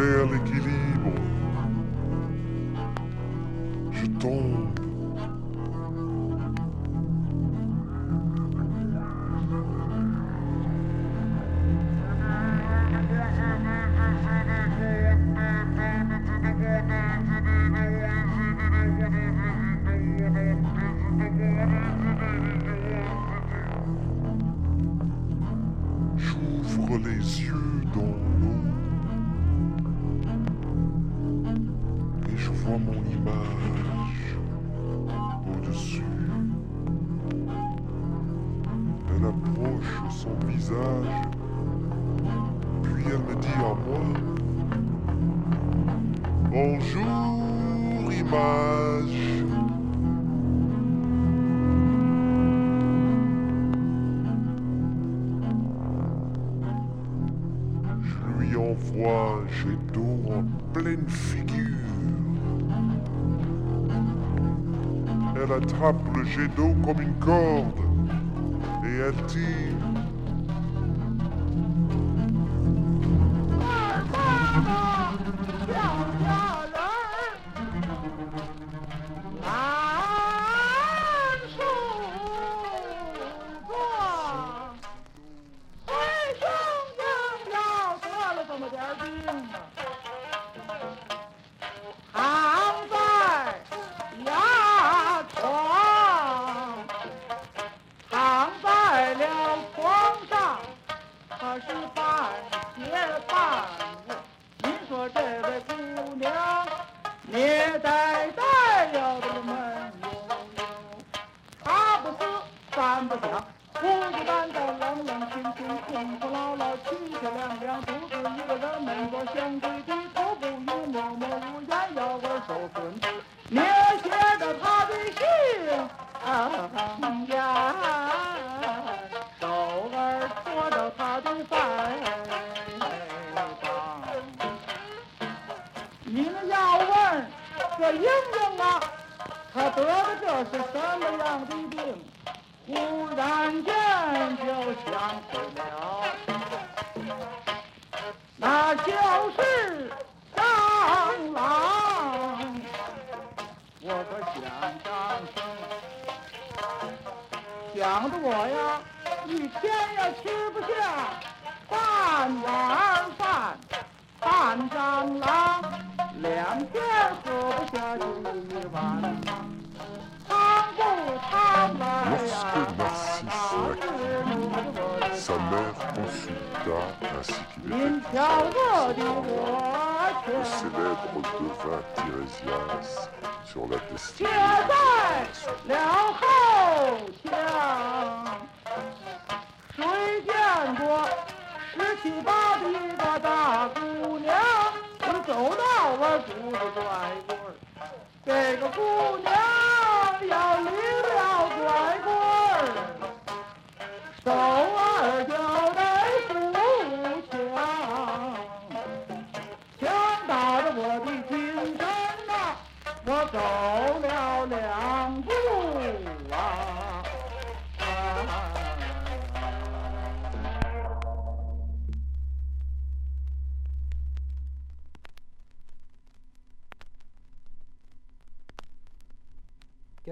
perds l'équilibre. Je tombe. son visage, puis elle me dit à moi Bonjour, image. Je lui envoie j'ai d'eau en pleine figure. Elle attrape le jet d'eau comme une corde et elle tire 你在 peinture sur la peste.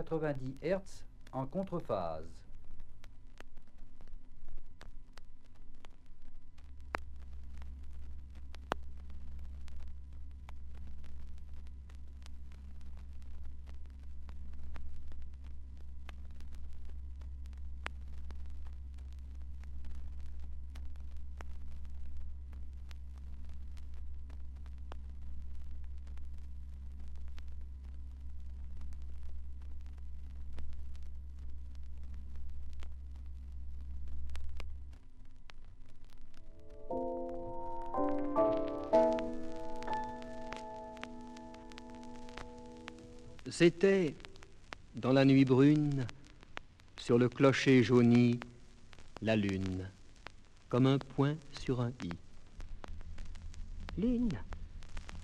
90 Hz en contrephase. C'était, dans la nuit brune, sur le clocher jauni, la lune, comme un point sur un i. Lune,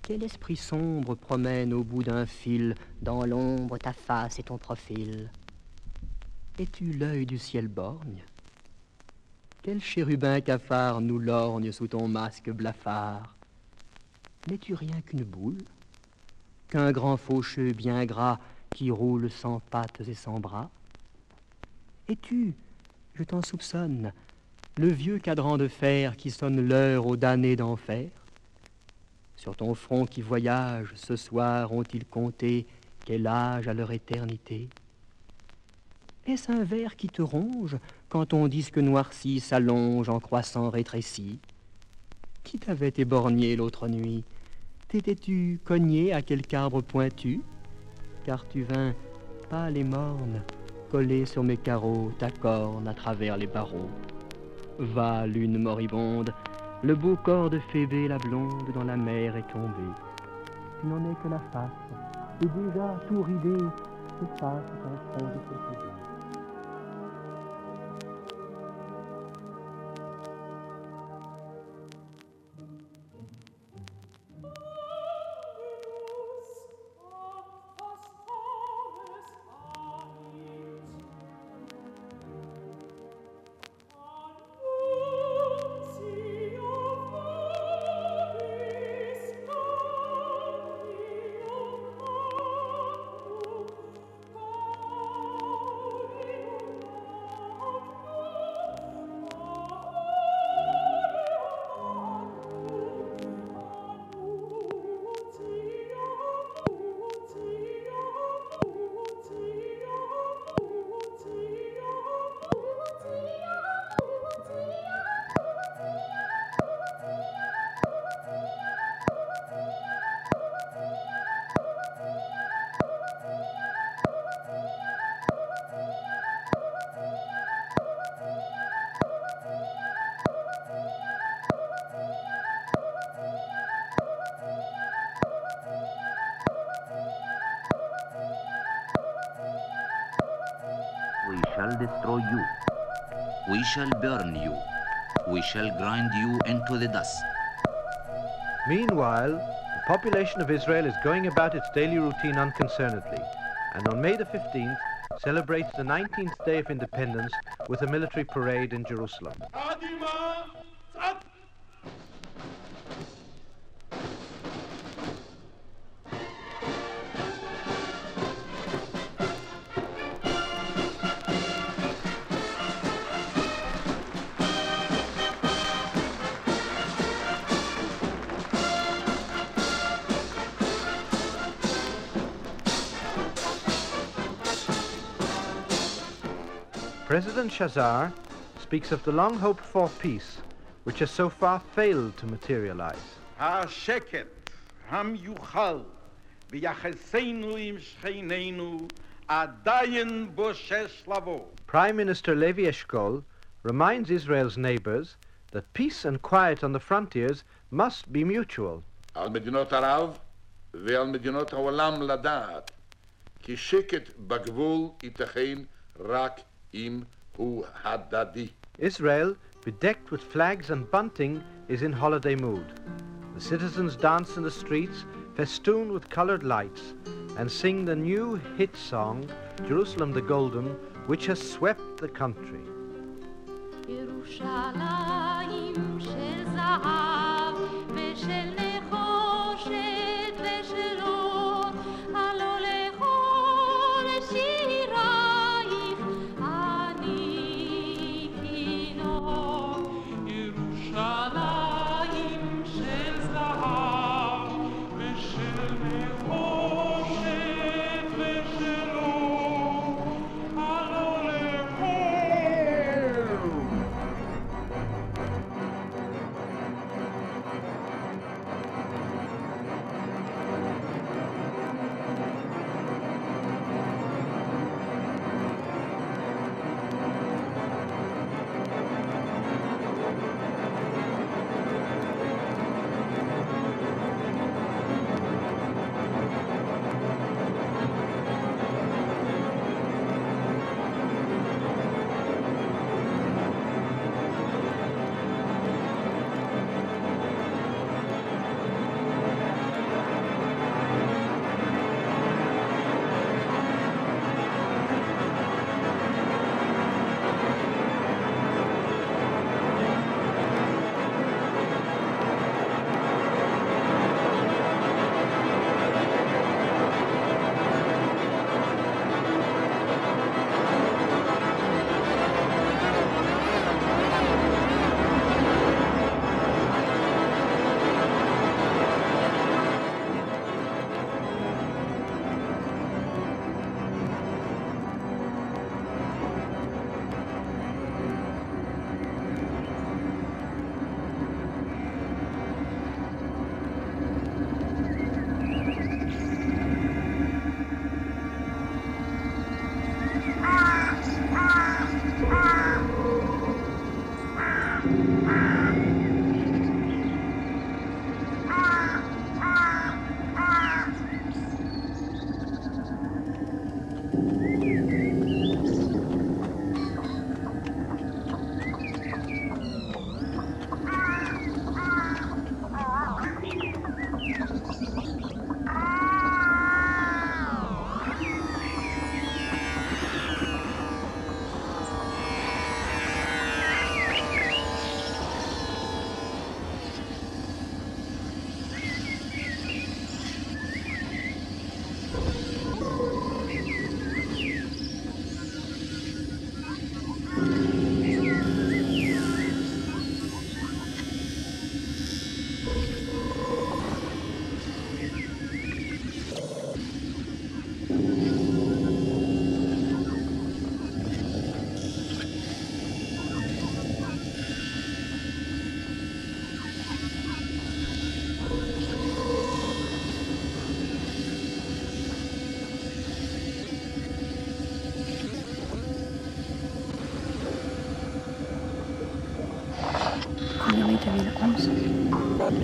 quel esprit sombre promène au bout d'un fil, dans l'ombre ta face et ton profil. Es-tu l'œil du ciel borgne? Quel chérubin cafard nous lorgne sous ton masque blafard? N'es-tu rien qu'une boule? Qu'un grand faucheux bien gras qui roule sans pattes et sans bras. Es-tu, je t'en soupçonne, le vieux cadran de fer qui sonne l'heure aux damnés d'enfer. Sur ton front qui voyage, ce soir ont-ils compté quel âge à leur éternité? Est-ce un ver qui te ronge quand ton disque noirci s'allonge en croissant rétréci? Qui t'avait éborgné l'autre nuit T'étais-tu cogné à quelque arbre pointu? Car tu vins, pâle et morne, coller sur mes carreaux ta corne à travers les barreaux. Va, lune moribonde, le beau corps de Phébé la blonde dans la mer est tombé. Tu n'en es que la face, et déjà tout ridé se passe ton front de shall We shall burn you. We shall grind you into the dust. Meanwhile, the population of Israel is going about its daily routine unconcernedly, and on May the 15th celebrates the 19th day of independence with a military parade in Jerusalem. President Shazar speaks of the long hoped for peace, which has so far failed to materialize. השקט המיוחל ביחסינו עם שכנינו עדיין בושש לבוא. Prime Minister Levi Eshkol reminds Israel's neighbors that peace and quiet on the frontiers must be mutual. על מדינות ערב ועל מדינות העולם לדעת כי שקט בגבול ייתכן רק Israel, bedecked with flags and bunting, is in holiday mood. The citizens dance in the streets, festooned with colored lights, and sing the new hit song, Jerusalem the Golden, which has swept the country.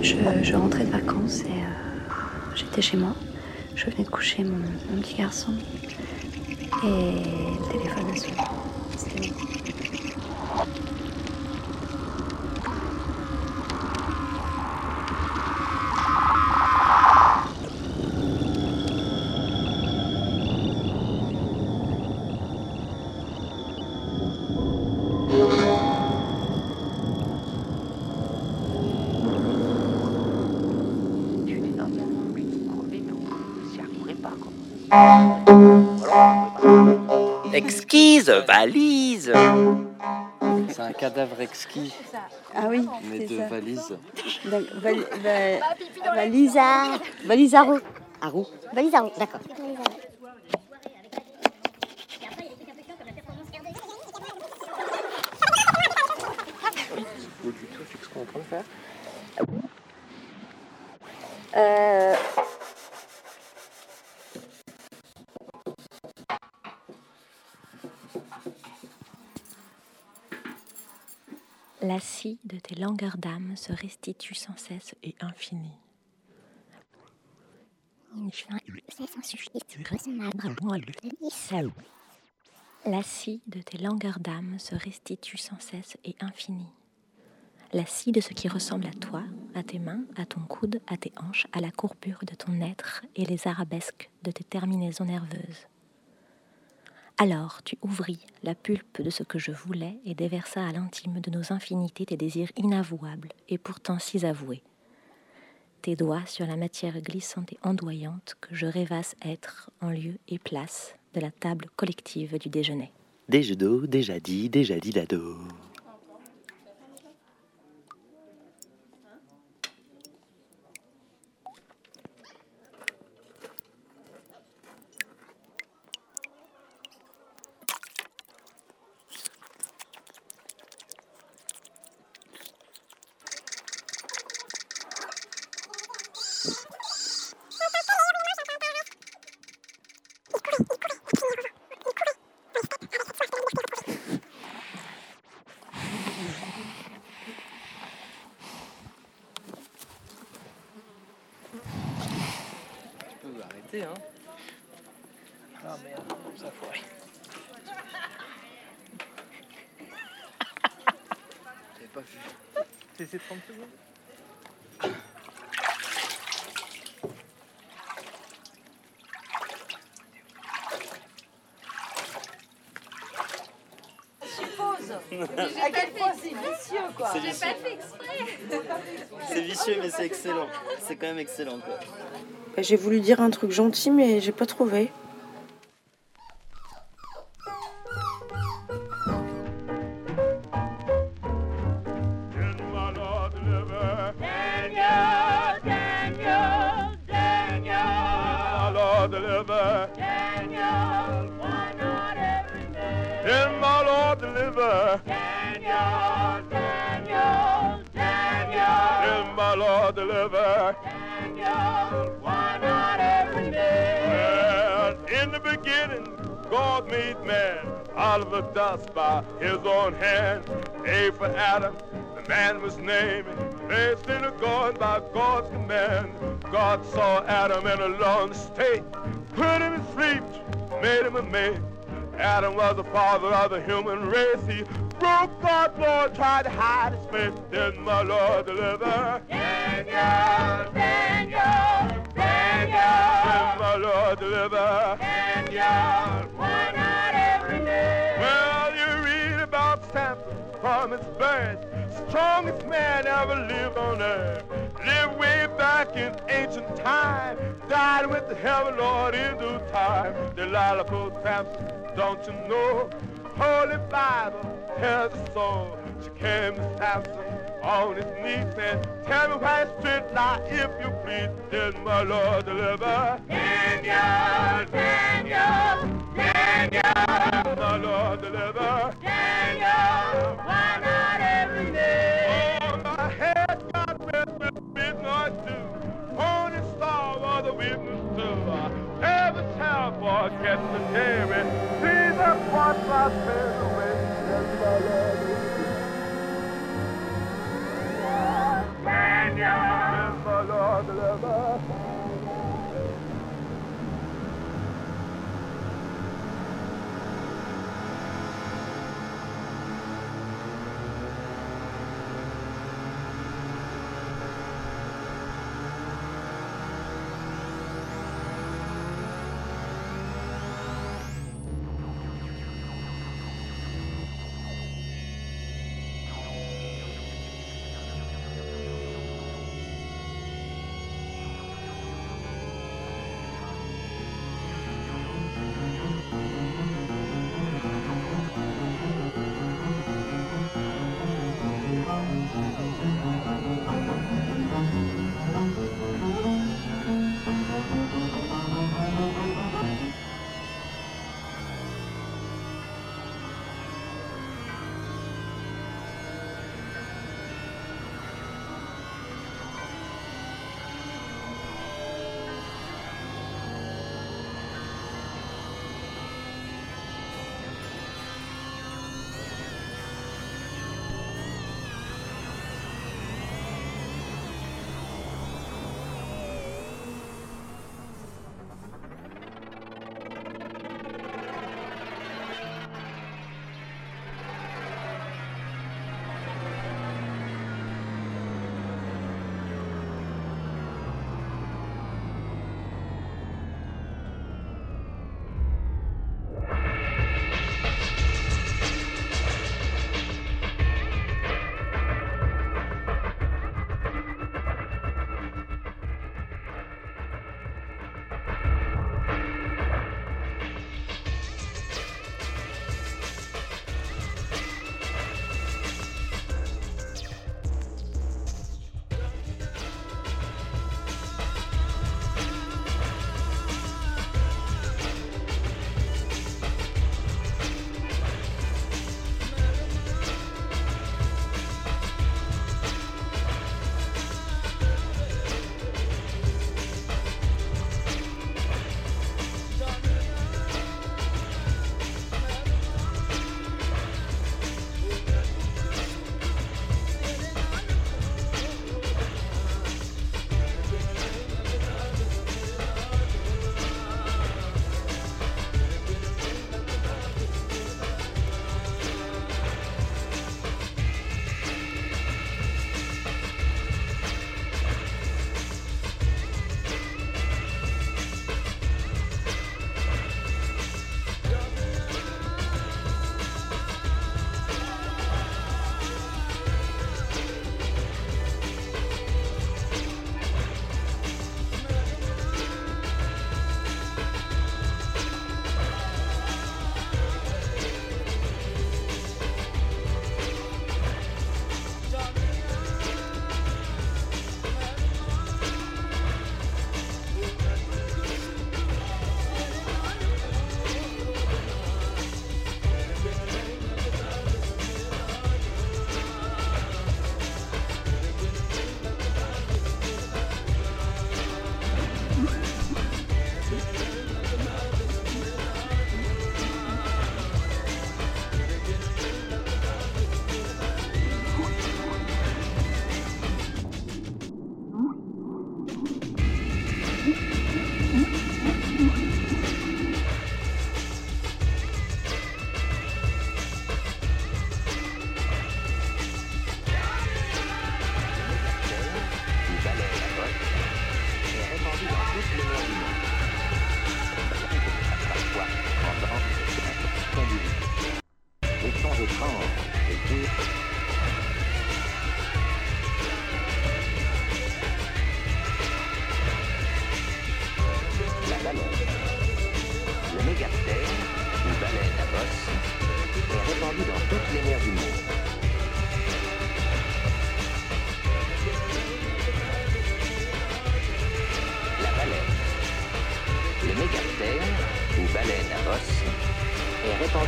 Je, rentrais de vacances et euh, j'étais chez moi. Je venais de coucher mon, mon petit garçon. Et le téléphone a sonné. C'était moi. Exquise valise C'est un cadavre exquis, Ah oui, mais c'est de ça. valise. Donc, val, va- valise à... Valise à roue. À roue. Valise à roue, d'accord. Euh, La scie de tes langueurs d'âme se restitue sans cesse et infinie. La scie de tes langueurs d'âme se restitue sans cesse et infinie. La scie de ce qui ressemble à toi, à tes mains, à ton coude, à tes hanches, à la courbure de ton être et les arabesques de tes terminaisons nerveuses. Alors tu ouvris la pulpe de ce que je voulais et déversa à l'intime de nos infinités tes désirs inavouables et pourtant si avoués. Tes doigts sur la matière glissante et ondoyante que je rêvasse être en lieu et place de la table collective du déjeuner. D'eau, déjà dit, déjà dit d'ado. Hein. Ah merde, ça foiré. J'avais pas vu. C'est ces 30 secondes suppose. À quel point c'est vicieux, quoi. C'est vicieux. C'est vicieux, mais c'est excellent. C'est quand même excellent, quoi. J'ai voulu dire un truc gentil, mais j'ai pas trouvé. Adam, the man was named, placed in a garden by God's command. God saw Adam in a lonely state, put him to sleep, made him a mate. Adam was the father of the human race. He broke God's law, tried to hide his face. Then my Lord deliver. Daniel, Daniel, Daniel. Then my Lord deliver. Daniel, Strongest man ever lived on earth. Lived way back in ancient time. Died with the heaven Lord in due time. Delilah Samson, don't you know? Holy Bible tells us so. She came to Samson on his knees and tell me why straight lie if you please. Did my Lord deliver? Daniel, Daniel, Daniel. My Lord deliver? Daniel, why not women too. Every child boy gets a dairy. See that what my favorite Man, you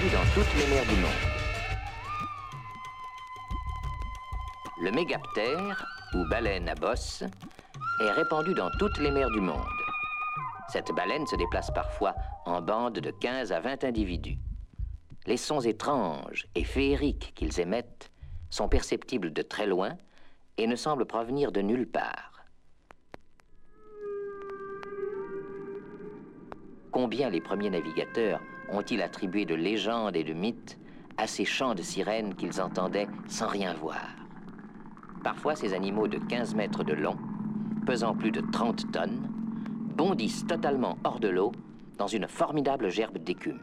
my sin away. Yes, my Lord. Daniel, mégaptère, ou baleine à bosse, est répandue dans toutes les mers du monde. Cette baleine se déplace parfois en bande de 15 à 20 individus. Les sons étranges et féeriques qu'ils émettent sont perceptibles de très loin et ne semble provenir de nulle part. Combien les premiers navigateurs ont-ils attribué de légendes et de mythes à ces chants de sirènes qu'ils entendaient sans rien voir? Parfois, ces animaux de 15 mètres de long, pesant plus de 30 tonnes, bondissent totalement hors de l'eau dans une formidable gerbe d'écume.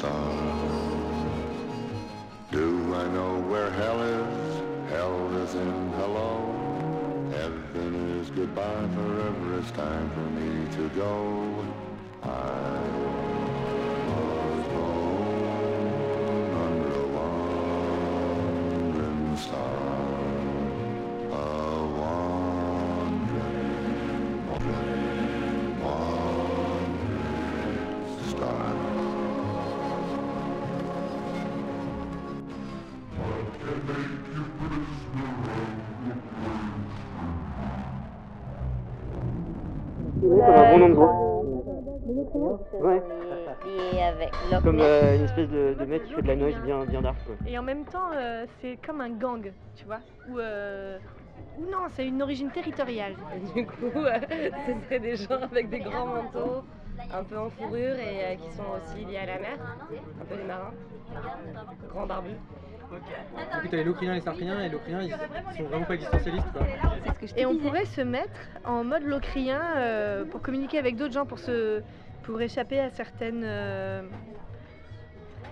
Do I know where hell is? Hell is in hello. Heaven is goodbye forever. It's time for me to go. I Comme euh, une espèce de, de mec qui fait de la noise bien, bien dark. Quoi. Et en même temps, euh, c'est comme un gang, tu vois. Ou euh, non, c'est une origine territoriale. Du coup, euh, ce serait des gens avec des grands manteaux, un peu en fourrure et euh, qui sont aussi liés à la mer, un peu des marins, grands barbus. Coup, t'as les locriens et les sartriens, et les locriens, ils sont vraiment pas existentialistes, quoi. Et on pourrait se mettre en mode locrien euh, pour communiquer avec d'autres gens, pour, se, pour échapper à certaines, euh,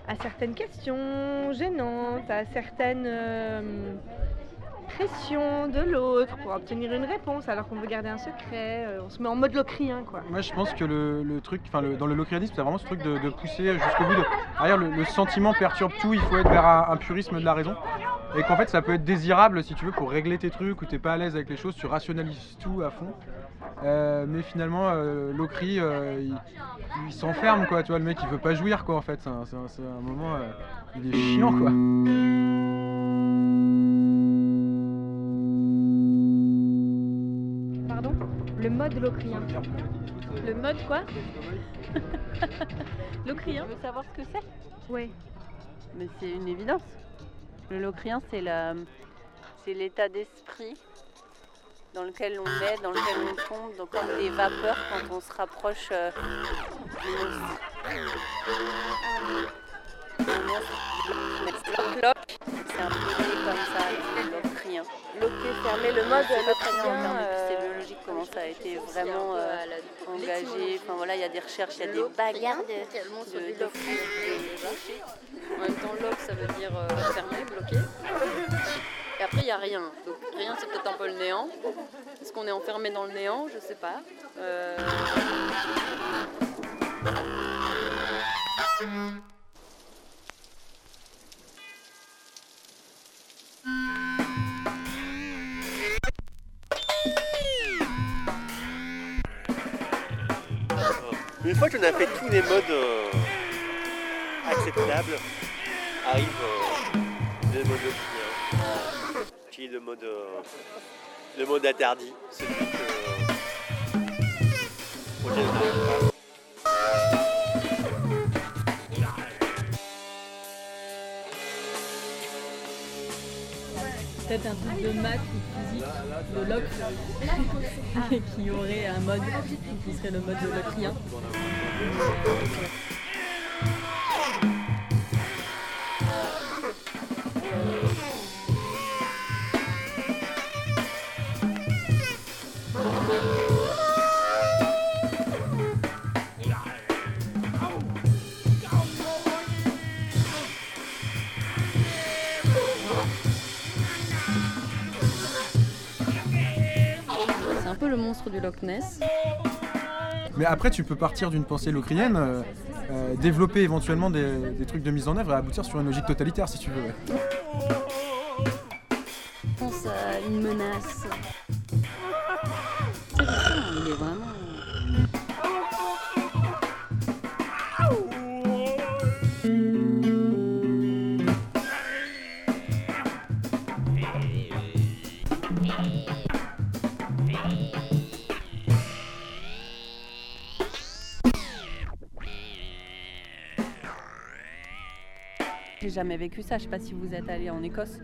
à certaines questions gênantes, à certaines euh, pressions de l'autre, pour obtenir une réponse alors qu'on veut garder un secret. Euh, on se met en mode locrien, quoi. Moi, je pense que le, le truc, enfin, dans le locrianisme, c'est vraiment ce truc de, pousser jusqu'au bout. De... D'ailleurs, le, le sentiment perturbe tout, il faut être vers un, un purisme de la raison. Et qu'en fait, ça peut être désirable si tu veux pour régler tes trucs ou t'es pas à l'aise avec les choses, tu rationalises tout à fond. Euh, mais finalement, euh, Locry, euh, il, il s'enferme, quoi. Tu vois, le mec, il veut pas jouir, quoi, en fait. C'est un, un moment, euh, il est chiant, quoi. Pardon? Le mode locrien. Le mode quoi? Locrien Tu veux savoir ce que c'est? Oui. Mais c'est une évidence. Le locrien, c'est la, c'est l'état d'esprit dans lequel on est, dans lequel on tombe, donc comme des vapeurs quand on se rapproche euh, du monstre. Loc, c'est un peu comme ça, locrien. Loqué, fermé, le mode C'est pas très locrien, euh, physiologique, comment ça a été vraiment euh, engagé. Enfin voilà, il y a des recherches, il y a des bagarres de, de, de En même temps, lock, ça veut dire euh, fermé, bloqué. Après, il n'y a rien. Donc, rien, c'est peut-être un peu le néant. Est-ce qu'on est enfermé dans le néant? Je sais pas. Euh, Une fois qu'on a fait tous les modes euh, acceptables, arrive euh, le mode le mode, euh, le mode interdit, pas. Peut-être un truc de maths ou physique, de loc, et qui aurait un mode qui serait le mode de locrien. Loch Ness. Mais après, tu peux partir d'une pensée locrienne, euh, euh, développer éventuellement des, des trucs de mise en œuvre et aboutir sur une logique totalitaire si tu veux. Je pense à une menace. Vécu ça, je sais pas si vous êtes allé en Écosse,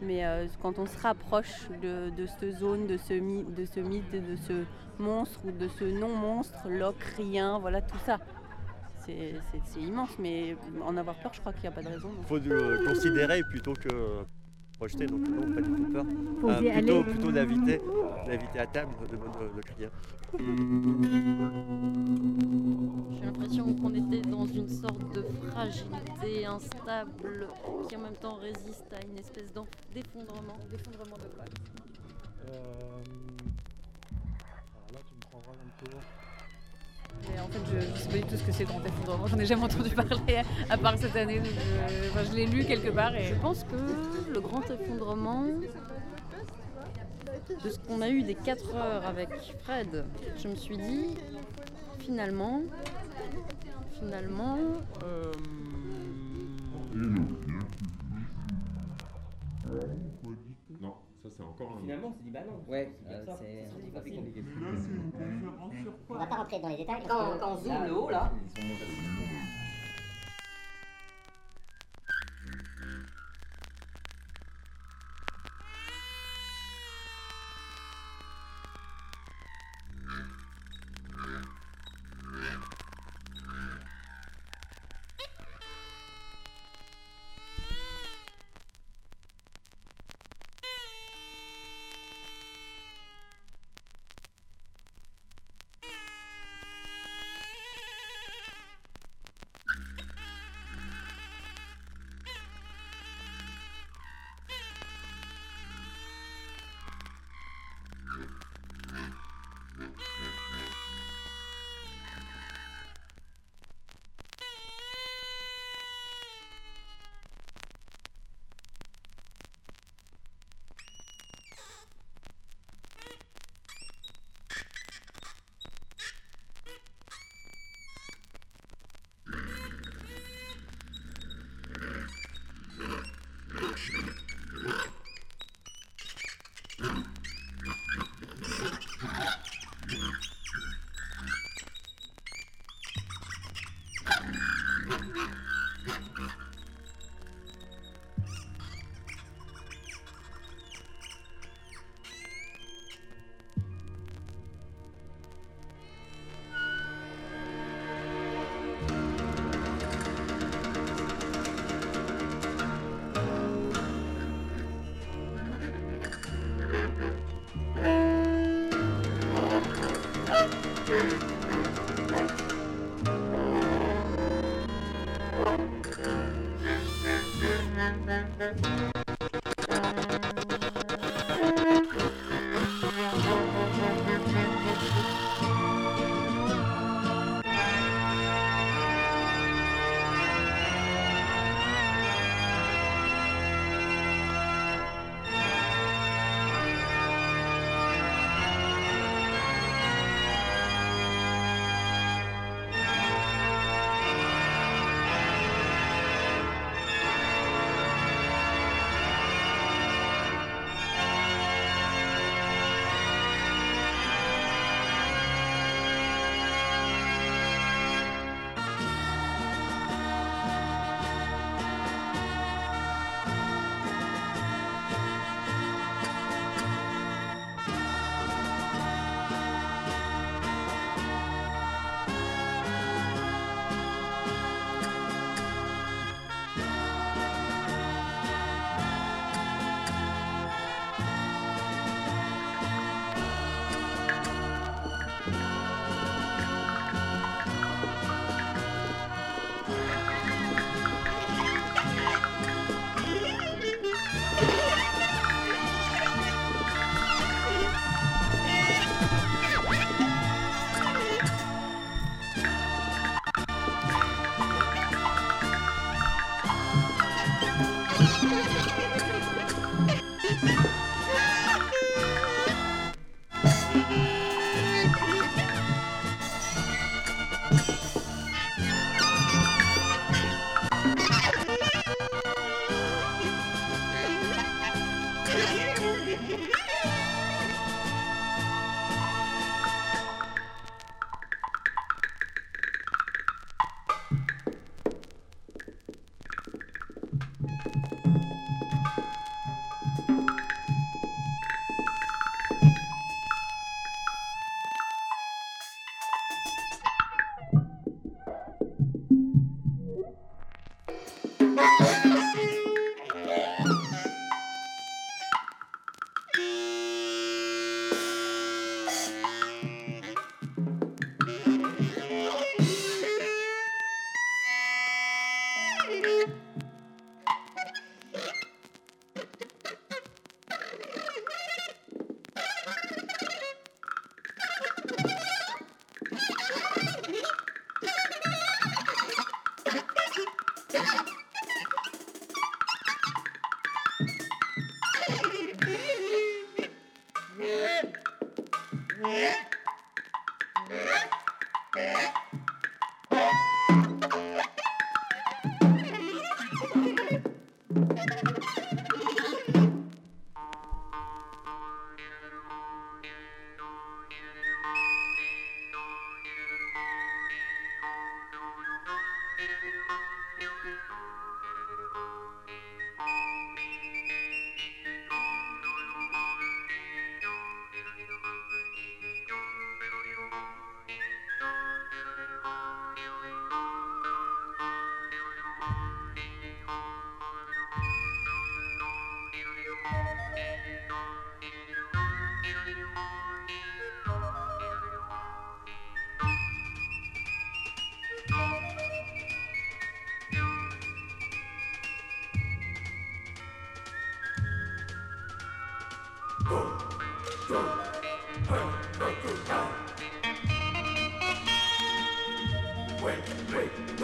mais euh, quand on se rapproche de, cette zone, de ce, mythe, de ce mythe, de ce monstre ou de ce non-monstre, locrien, voilà tout ça. C'est immense, mais en avoir peur, je crois qu'il n'y a pas de raison. Il faut le considérer plutôt que projeter, donc non, pas du tout peur. Y plutôt aller. plutôt l'inviter, l'inviter à table de mode le client. J'ai l'impression qu'on était dans une sorte de fragilité instable qui en même temps résiste à une espèce d'effondrement. D'effondrement de quoi là, tu me prendras un tour. Mais en fait, je ne sais pas du tout ce que c'est grand effondrement. J'en ai jamais entendu parler, à part cette année. je, enfin, je l'ai lu quelque part. Et... Je pense que le grand effondrement, de ce qu'on a eu des 4 heures avec Fred, je me suis dit, finalement, finalement, euh, ça c'est encore un. Finalement, on s'est dit bah non. Ouais, c'est euh, c'est là, c'est une conférence sur On va pas rentrer dans les détails. Quand- quand on zoome le haut, là,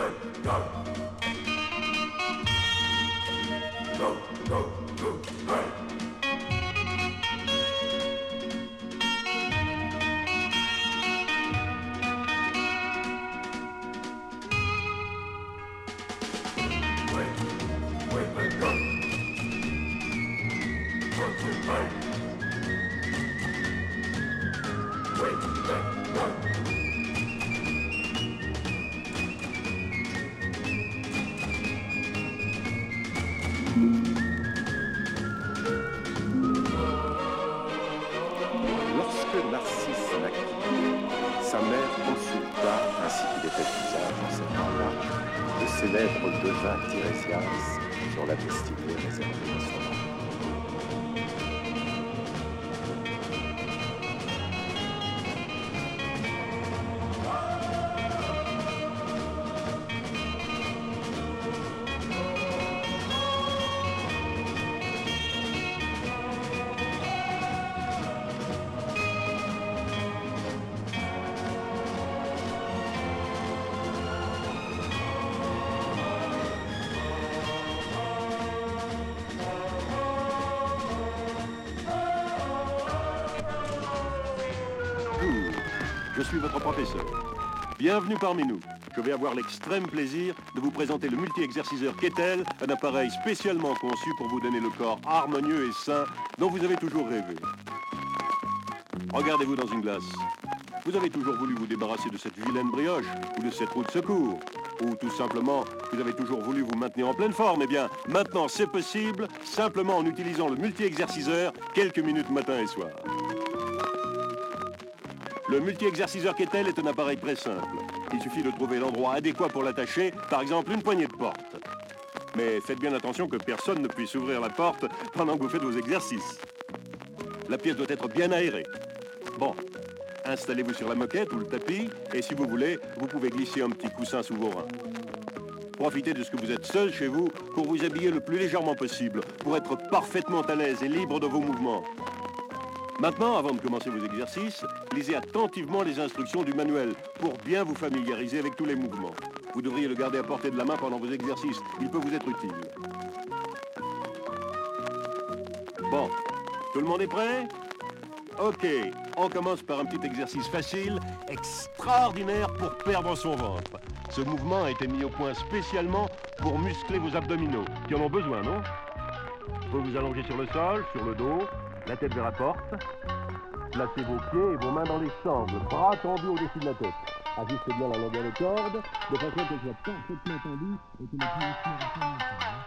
ils sont votre professeur. Bienvenue parmi nous. Je vais avoir l'extrême plaisir de vous présenter le multi-exerciceur Kettel, un appareil spécialement conçu pour vous donner le corps harmonieux et sain dont vous avez toujours rêvé. Regardez-vous dans une glace. Vous avez toujours voulu vous débarrasser de cette vilaine brioche ou de cette roue de secours. Ou tout simplement, vous avez toujours voulu vous maintenir en pleine forme. Eh bien, maintenant c'est possible, simplement en utilisant le multi-exerciceur quelques minutes matin et soir. Le multi-exerciceur Kettel est un appareil très simple. Il suffit de trouver l'endroit adéquat pour l'attacher, par exemple une poignée de porte. Mais faites bien attention que personne ne puisse ouvrir la porte pendant que vous faites vos exercices. La pièce doit être bien aérée. Bon, installez-vous sur la moquette ou le tapis, et si vous voulez, vous pouvez glisser un petit coussin sous vos reins. Profitez de ce que vous êtes seul chez vous pour vous habiller le plus légèrement possible, pour être parfaitement à l'aise et libre de vos mouvements. Maintenant, avant de commencer vos exercices, lisez attentivement les instructions du manuel pour bien vous familiariser avec tous les mouvements. Vous devriez le garder à portée de la main pendant vos exercices. Il peut vous être utile. Bon, tout le monde est prêt? Ok, on commence par un petit exercice facile, extraordinaire pour perdre son ventre. Ce mouvement a été mis au point spécialement pour muscler vos abdominaux, qui en ont besoin, non? Vous vous allongez sur le sol, sur le dos, la tête vers la porte. Placez vos pieds et vos mains dans les sangles, bras tendus au-dessus de la tête. Ajustez bien la longueur de corde, de façon qu'elle soit parfaitement tendue et que le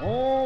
I,